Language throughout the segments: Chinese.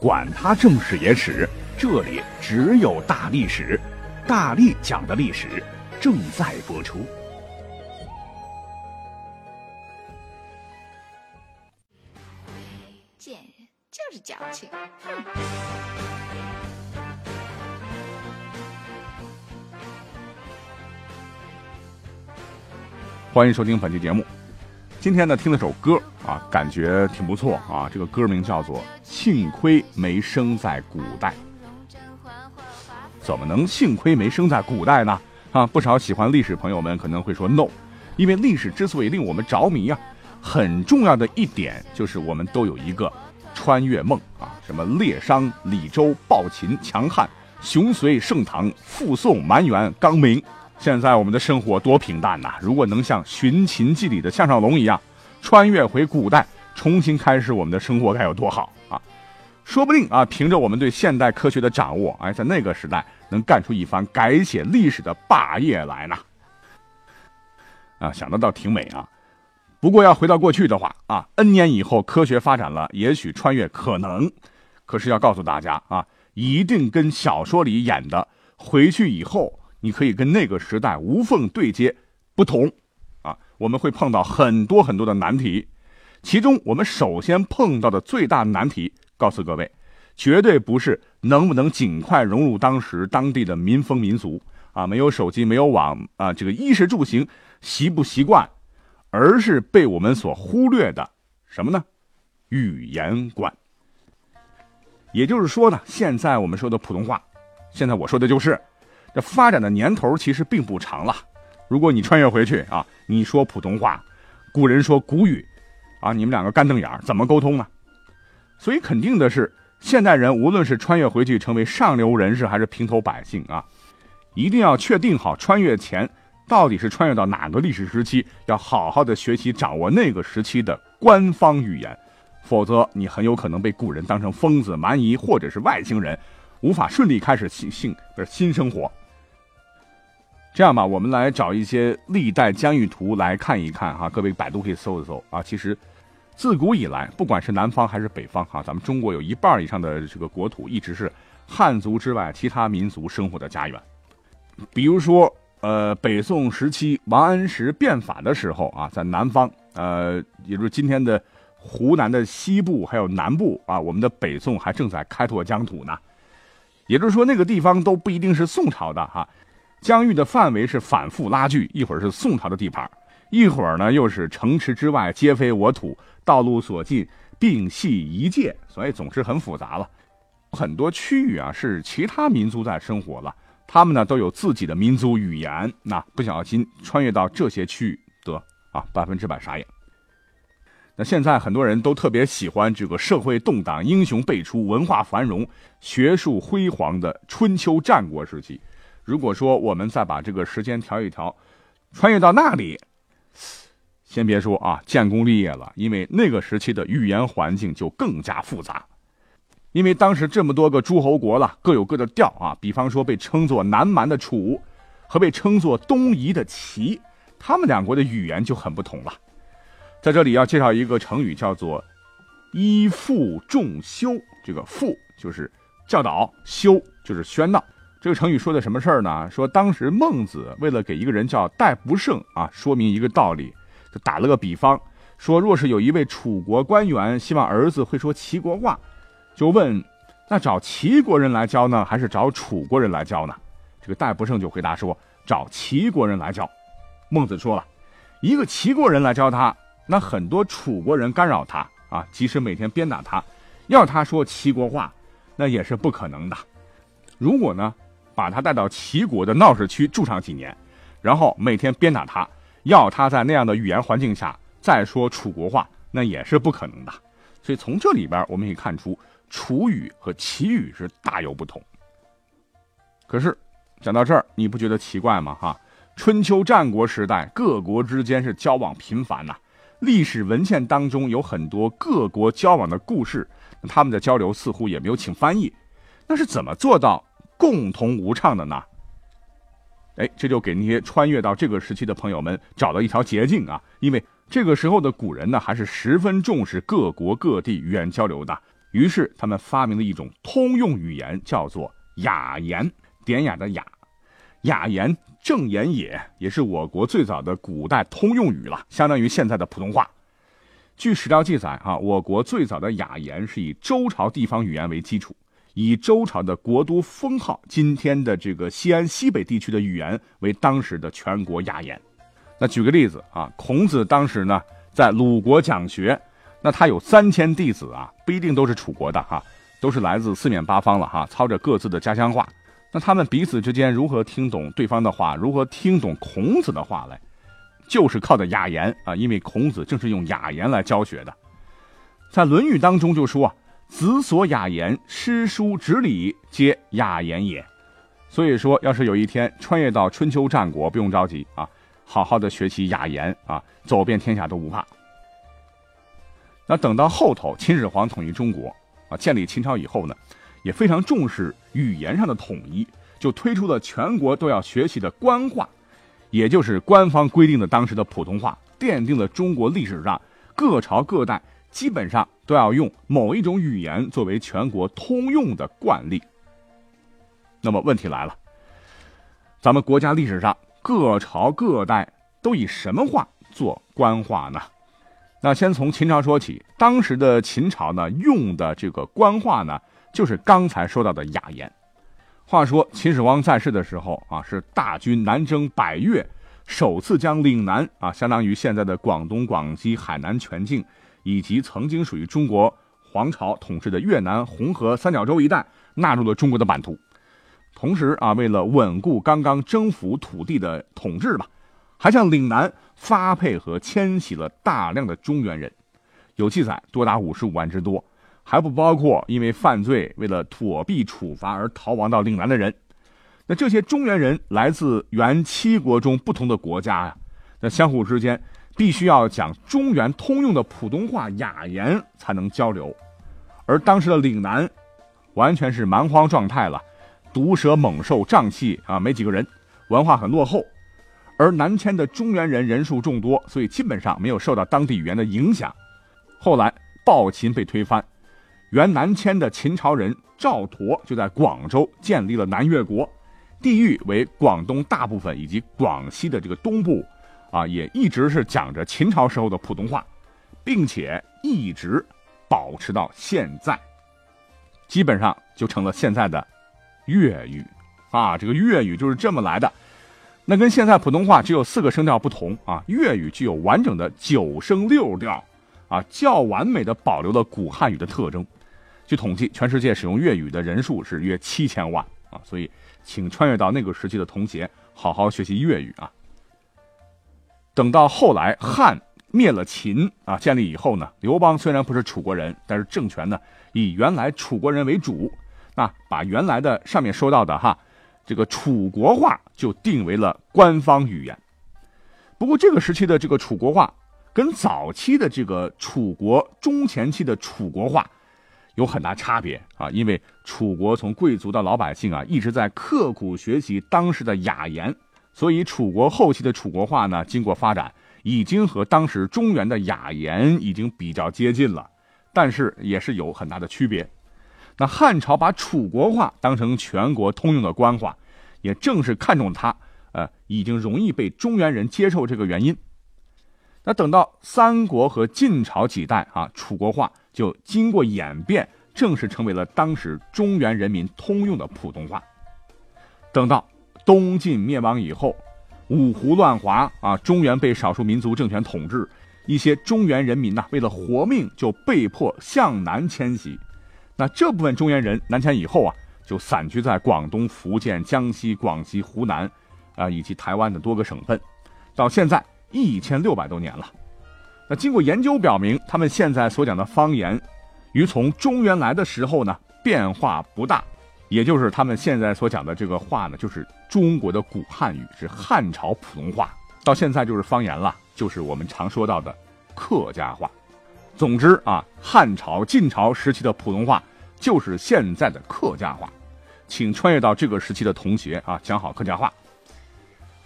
管他正史野史。这里只有大历史，大力讲的历史正在播出。贱人就是矫情，哼！欢迎收听本期节目。今天呢，听了首歌啊，感觉挺不错啊。这个歌名叫做《幸亏没生在古代》。怎么能幸亏没生在古代呢？啊，不少喜欢历史朋友们可能会说 no，因为历史之所以令我们着迷啊，很重要的一点就是我们都有一个穿越梦啊，什么列商、李周、暴秦、强汉、雄隋、盛唐、复宋、蛮元、刚明。现在我们的生活多平淡呐！如果能像《寻秦记》里的项少龙一样，穿越回古代，重新开始我们的生活，该有多好！说不定啊，凭着我们对现代科学的掌握，哎，在那个时代能干出一番改写历史的霸业来呢。啊，想得倒挺美啊。不过要回到过去的话啊，N 年以后科学发展了，也许穿越可能。可是要告诉大家啊，一定跟小说里演的回去以后，你可以跟那个时代无缝对接不同。啊，我们会碰到很多很多的难题，其中我们首先碰到的最大难题。告诉各位，绝对不是能不能尽快融入当时当地的民风民俗啊，没有手机，没有网啊，这个衣食住行习不习惯，而是被我们所忽略的什么呢？语言观。也就是说呢，现在我们说的普通话，现在我说的就是这发展的年头其实并不长了。如果你穿越回去啊，你说普通话，古人说古语啊，你们两个干瞪眼怎么沟通呢？所以肯定的是，现代人无论是穿越回去成为上流人士，还是平头百姓啊，一定要确定好穿越前到底是穿越到哪个历史时期，要好好的学习掌握那个时期的官方语言，否则你很有可能被古人当成疯子、蛮夷或者是外星人，无法顺利开始新新不是新生活。这样吧，我们来找一些历代疆域图来看一看哈，各位百度可以搜一搜啊，其实。自古以来，不管是南方还是北方，哈，咱们中国有一半以上的这个国土一直是汉族之外其他民族生活的家园。比如说，呃，北宋时期王安石变法的时候啊，在南方，呃，也就是今天的湖南的西部还有南部啊，我们的北宋还正在开拓疆土呢。也就是说，那个地方都不一定是宋朝的哈，疆域的范围是反复拉锯，一会儿是宋朝的地盘，一会儿呢又是城池之外皆非我土。道路所尽，并系一界，所以总是很复杂了。很多区域啊，是其他民族在生活了，他们呢都有自己的民族语言。那不小心穿越到这些区域，得啊百分之百傻眼。那现在很多人都特别喜欢这个社会动荡、英雄辈出、文化繁荣、学术辉煌的春秋战国时期。如果说我们再把这个时间调一调，穿越到那里。先别说啊，建功立业了，因为那个时期的语言环境就更加复杂，因为当时这么多个诸侯国了，各有各的调啊。比方说被称作南蛮的楚，和被称作东夷的齐，他们两国的语言就很不同了。在这里要介绍一个成语，叫做“依附众修”。这个“附”就是教导，“修”就是喧闹。这个成语说的什么事儿呢？说当时孟子为了给一个人叫戴不胜啊，说明一个道理。打了个比方，说若是有一位楚国官员希望儿子会说齐国话，就问：那找齐国人来教呢，还是找楚国人来教呢？这个戴不胜就回答说：找齐国人来教。孟子说了，一个齐国人来教他，那很多楚国人干扰他啊，即使每天鞭打他，要他说齐国话，那也是不可能的。如果呢，把他带到齐国的闹市区住上几年，然后每天鞭打他。要他在那样的语言环境下再说楚国话，那也是不可能的。所以从这里边我们可以看出，楚语和齐语是大有不同。可是讲到这儿，你不觉得奇怪吗？哈，春秋战国时代，各国之间是交往频繁呐。历史文献当中有很多各国交往的故事，他们的交流似乎也没有请翻译，那是怎么做到共同无畅的呢？哎，这就给那些穿越到这个时期的朋友们找到一条捷径啊！因为这个时候的古人呢，还是十分重视各国各地语言交流的，于是他们发明了一种通用语言，叫做雅言，典雅的雅，雅言。正言也，也是我国最早的古代通用语了，相当于现在的普通话。据史料记载，啊，我国最早的雅言是以周朝地方语言为基础，以周朝的国都封号，今天的这个西安西北地区的语言为当时的全国雅言。那举个例子啊，孔子当时呢在鲁国讲学，那他有三千弟子啊，不一定都是楚国的哈，都是来自四面八方了哈，操着各自的家乡话。那他们彼此之间如何听懂对方的话，如何听懂孔子的话来，就是靠的雅言啊！因为孔子正是用雅言来教学的。在《论语》当中就说啊：“子所雅言，诗书直礼皆雅言也。”所以说，要是有一天穿越到春秋战国，不用着急啊，好好的学习雅言啊，走遍天下都不怕。那等到后头秦始皇统一中国啊，建立秦朝以后呢？也非常重视语言上的统一，就推出了全国都要学习的官话，也就是官方规定的当时的普通话，奠定了中国历史上各朝各代基本上都要用某一种语言作为全国通用的惯例。那么问题来了，咱们国家历史上各朝各代都以什么话做官话呢？那先从秦朝说起，当时的秦朝呢，用的这个官话呢。就是刚才说到的雅言。话说秦始皇在世的时候啊，是大军南征百越，首次将岭南啊，相当于现在的广东、广西、海南全境，以及曾经属于中国皇朝统治的越南红河三角洲一带纳入了中国的版图。同时啊，为了稳固刚刚征服土地的统治吧，还向岭南发配和迁徙了大量的中原人，有记载多达五十五万之多。还不包括因为犯罪为了躲避处罚而逃亡到岭南的人，那这些中原人来自原七国中不同的国家呀，那相互之间必须要讲中原通用的普通话雅言才能交流，而当时的岭南完全是蛮荒状态了，毒蛇猛兽瘴气啊，没几个人，文化很落后，而南迁的中原人人数众多，所以基本上没有受到当地语言的影响。后来暴秦被推翻。原南迁的秦朝人赵佗就在广州建立了南越国，地域为广东大部分以及广西的这个东部，啊，也一直是讲着秦朝时候的普通话，并且一直保持到现在，基本上就成了现在的粤语，啊，这个粤语就是这么来的。那跟现在普通话只有四个声调不同啊，粤语具有完整的九声六调，啊，较完美的保留了古汉语的特征。据统计，全世界使用粤语的人数是约七千万啊，所以请穿越到那个时期的童鞋好好学习粤语啊。等到后来汉灭了秦啊，建立以后呢，刘邦虽然不是楚国人，但是政权呢以原来楚国人为主，那把原来的上面说到的哈这个楚国话就定为了官方语言。不过这个时期的这个楚国话跟早期的这个楚国中前期的楚国话。有很大差别啊，因为楚国从贵族到老百姓啊，一直在刻苦学习当时的雅言，所以楚国后期的楚国话呢，经过发展，已经和当时中原的雅言已经比较接近了，但是也是有很大的区别。那汉朝把楚国话当成全国通用的官话，也正是看中它，呃，已经容易被中原人接受这个原因。那等到三国和晋朝几代啊，楚国话。就经过演变，正式成为了当时中原人民通用的普通话。等到东晋灭亡以后，五胡乱华啊，中原被少数民族政权统治，一些中原人民呐，为了活命，就被迫向南迁徙。那这部分中原人南迁以后啊，就散居在广东、福建、江西、广西、湖南啊，以及台湾的多个省份，到现在一千六百多年了。那经过研究表明，他们现在所讲的方言，与从中原来的时候呢变化不大，也就是他们现在所讲的这个话呢，就是中国的古汉语，是汉朝普通话，到现在就是方言了，就是我们常说到的客家话。总之啊，汉朝、晋朝时期的普通话就是现在的客家话，请穿越到这个时期的同学啊，讲好客家话。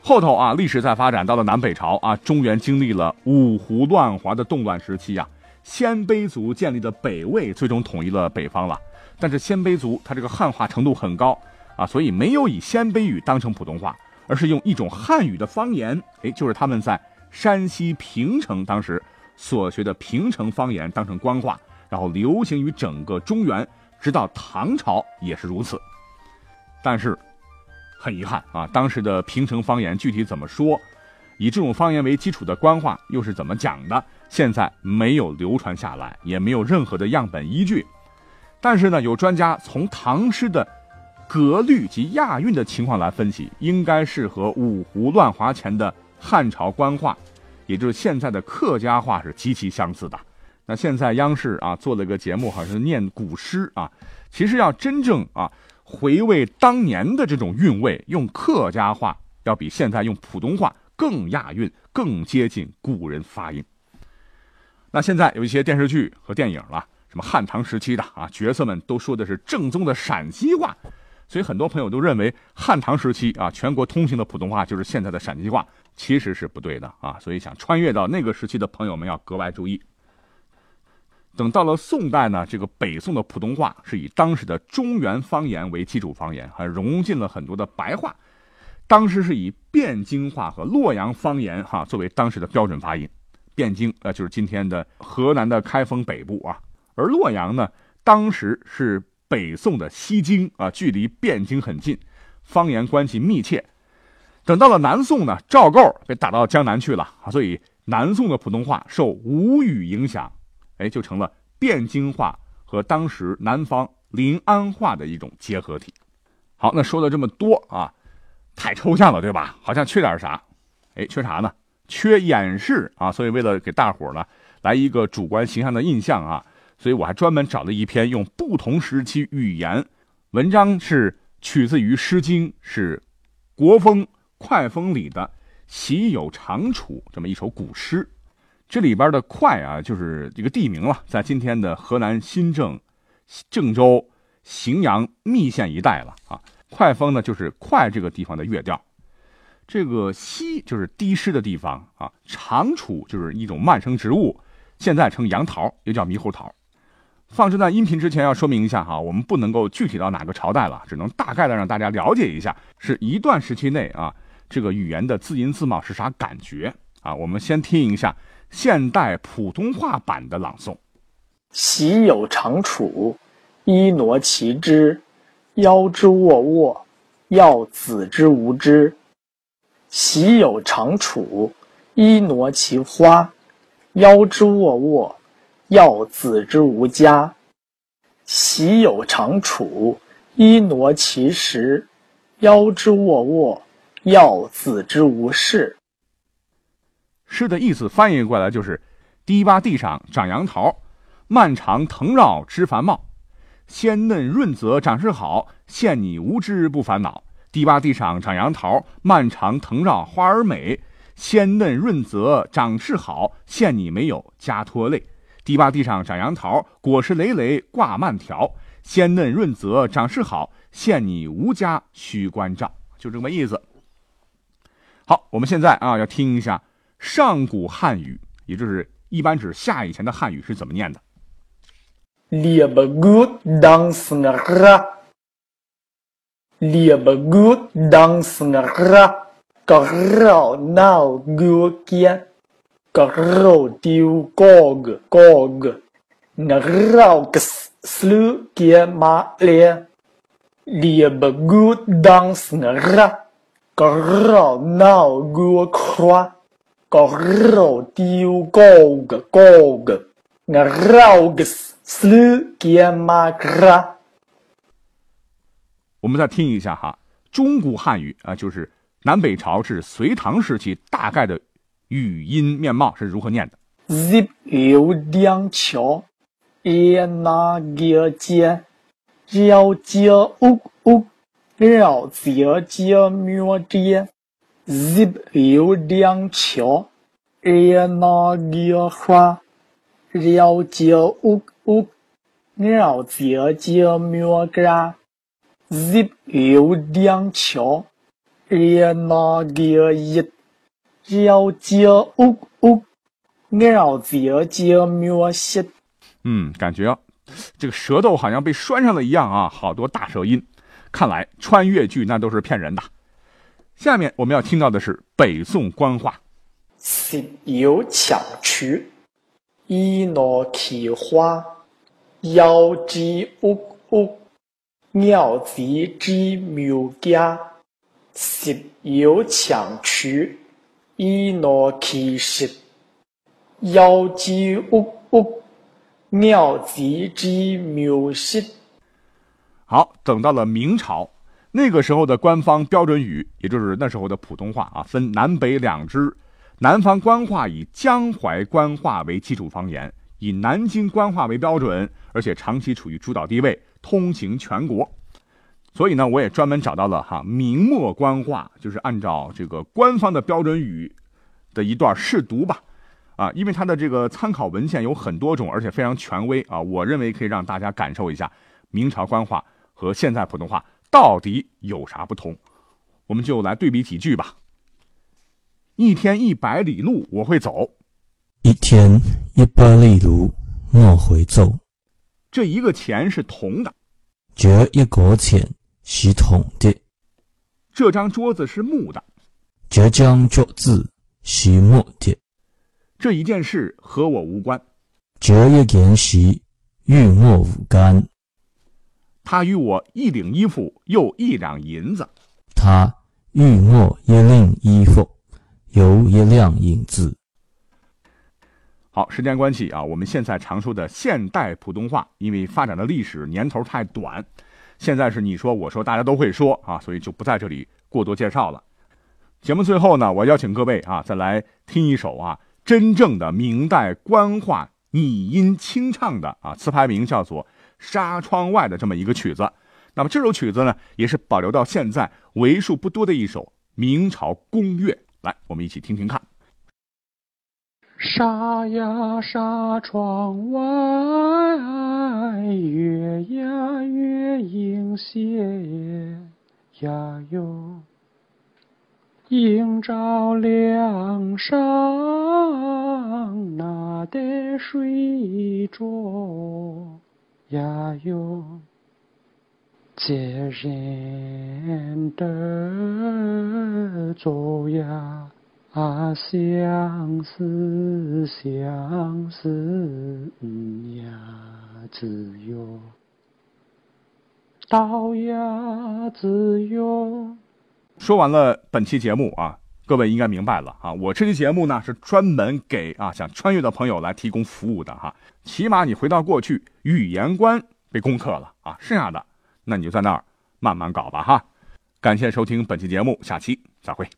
后头啊，历史在发展到了南北朝啊，中原经历了五胡乱华的动乱时期呀，鲜卑族建立的北魏最终统一了北方了。但是鲜卑族他这个汉化程度很高啊，所以没有以鲜卑语当成普通话，而是用一种汉语的方言，哎，就是他们在山西平城当时。所学的平城方言当成官话，然后流行于整个中原，直到唐朝也是如此。但是，很遗憾啊，当时的平城方言具体怎么说，以这种方言为基础的官话又是怎么讲的，现在没有流传下来，也没有任何的样本依据。但是呢，有专家从唐诗的格律及押韵的情况来分析，应该是和五胡乱华前的汉朝官话。也就是现在的客家话是极其相似的。那现在央视啊做了个节目，好像是念古诗啊。其实要真正啊回味当年的这种韵味，用客家话要比现在用普通话更押韵，更接近古人发音。那现在有一些电视剧和电影了，什么汉唐时期的啊，角色们都说的是正宗的陕西话。所以很多朋友都认为汉唐时期啊，全国通行的普通话就是现在的陕西话，其实是不对的啊。所以想穿越到那个时期的朋友们要格外注意。等到了宋代呢，这个北宋的普通话是以当时的中原方言为基础方言，还融进了很多的白话。当时是以汴京话和洛阳方言哈作为当时的标准发音。汴京呃就是今天的河南的开封北部啊，而洛阳呢，当时是。北宋的西京啊，距离汴京很近，方言关系密切。等到了南宋呢，赵构被打到江南去了啊，所以南宋的普通话受吴语影响，哎，就成了汴京话和当时南方临安话的一种结合体。好，那说了这么多啊，太抽象了，对吧？好像缺点啥？哎，缺啥呢？缺演示啊！所以为了给大伙呢来一个主观形象的印象啊。所以我还专门找了一篇用不同时期语言文章，是取自于《诗经》，是国风快风里的“习有长处”这么一首古诗。这里边的“快”啊，就是一个地名了，在今天的河南新郑、郑州、荥阳密县一带了啊。快风呢，就是“快”这个地方的乐调。这个“西”就是低湿的地方啊。长处就是一种慢生植物，现在称杨桃，又叫猕猴桃。放这段音频之前要说明一下哈，我们不能够具体到哪个朝代了，只能大概的让大家了解一下，是一段时期内啊，这个语言的字音字貌是啥感觉啊？我们先听一下现代普通话版的朗诵：喜有长处，一挪其之，腰之沃沃，要子之无知。喜有长处，一挪其花，腰之沃沃。要子之无家，喜有长处，一挪其实；腰之沃沃，要子之无事。诗的意思翻译过来就是：堤坝地上长杨桃，蔓长藤绕枝繁茂，鲜嫩润泽，长势好，现你无知不烦恼。堤坝地上长杨桃，蔓长藤绕花儿美，鲜嫩润泽，长势好，现你没有家拖累。堤坝地上长杨桃，果实累累挂蔓条，鲜嫩润泽，长势好，现你无家须关照，就这么意思。好，我们现在啊要听一下上古汉语，也就是一般指夏以前的汉语是怎么念的。列不古当斯那哈，列不古当斯那哈，个绕闹古见。个肉丢高个高个，那肉个死死路给马咧，列不古当时那热，个肉闹个夸，个肉丢高个高个，那肉个死死路给马咧。我们再听一下哈，中古汉语啊，就是南北朝至隋唐时期大概的。语音面貌是如何念的？zip 有两桥，一那个间，绕街屋屋，绕街街庙街，日有两桥，热闹热花，绕街屋屋，绕街街庙街，日有两桥，热闹热热，绕街屋屋，绕街街庙街。嗯，感觉这个舌头好像被拴上了一样啊，好多大舌音。看来穿越剧那都是骗人的。下面我们要听到的是北宋官话：十有强曲，一诺奇花，遥知屋屋，鸟子之묘家。十有强曲，一诺奇石，遥知屋屋。妙极之妙事。好，等到了明朝，那个时候的官方标准语，也就是那时候的普通话啊，分南北两支。南方官话以江淮官话为基础方言，以南京官话为标准，而且长期处于主导地位，通行全国。所以呢，我也专门找到了哈明末官话，就是按照这个官方的标准语的一段试读吧。啊，因为它的这个参考文献有很多种，而且非常权威啊，我认为可以让大家感受一下明朝官话和现在普通话到底有啥不同。我们就来对比几句吧。一天一百里路我会走，一天一百里路我会走。这一个钱是铜的，这一个钱是铜的。这张桌子是木的，这张桌子是木的。这一件事和我无关，这一件事与我无干。他与我一领衣服，又一两银子。他与我一领衣服，又一两银子。好，时间关系啊，我们现在常说的现代普通话，因为发展的历史年头太短，现在是你说我说大家都会说啊，所以就不在这里过多介绍了。节目最后呢，我邀请各位啊，再来听一首啊。真正的明代官话拟音清唱的啊，词牌名叫做《纱窗外》的这么一个曲子。那么这首曲子呢，也是保留到现在为数不多的一首明朝宫乐。来，我们一起听听看。纱呀纱窗外，月呀月影斜呀哟。映照梁上那的水桌呀哟，接人的走呀啊，相思相思呀，自由，到呀自由。说完了本期节目啊，各位应该明白了啊。我这期节目呢是专门给啊想穿越的朋友来提供服务的哈。起码你回到过去，语言关被攻克了啊，剩下的那你就在那儿慢慢搞吧哈。感谢收听本期节目，下期再会。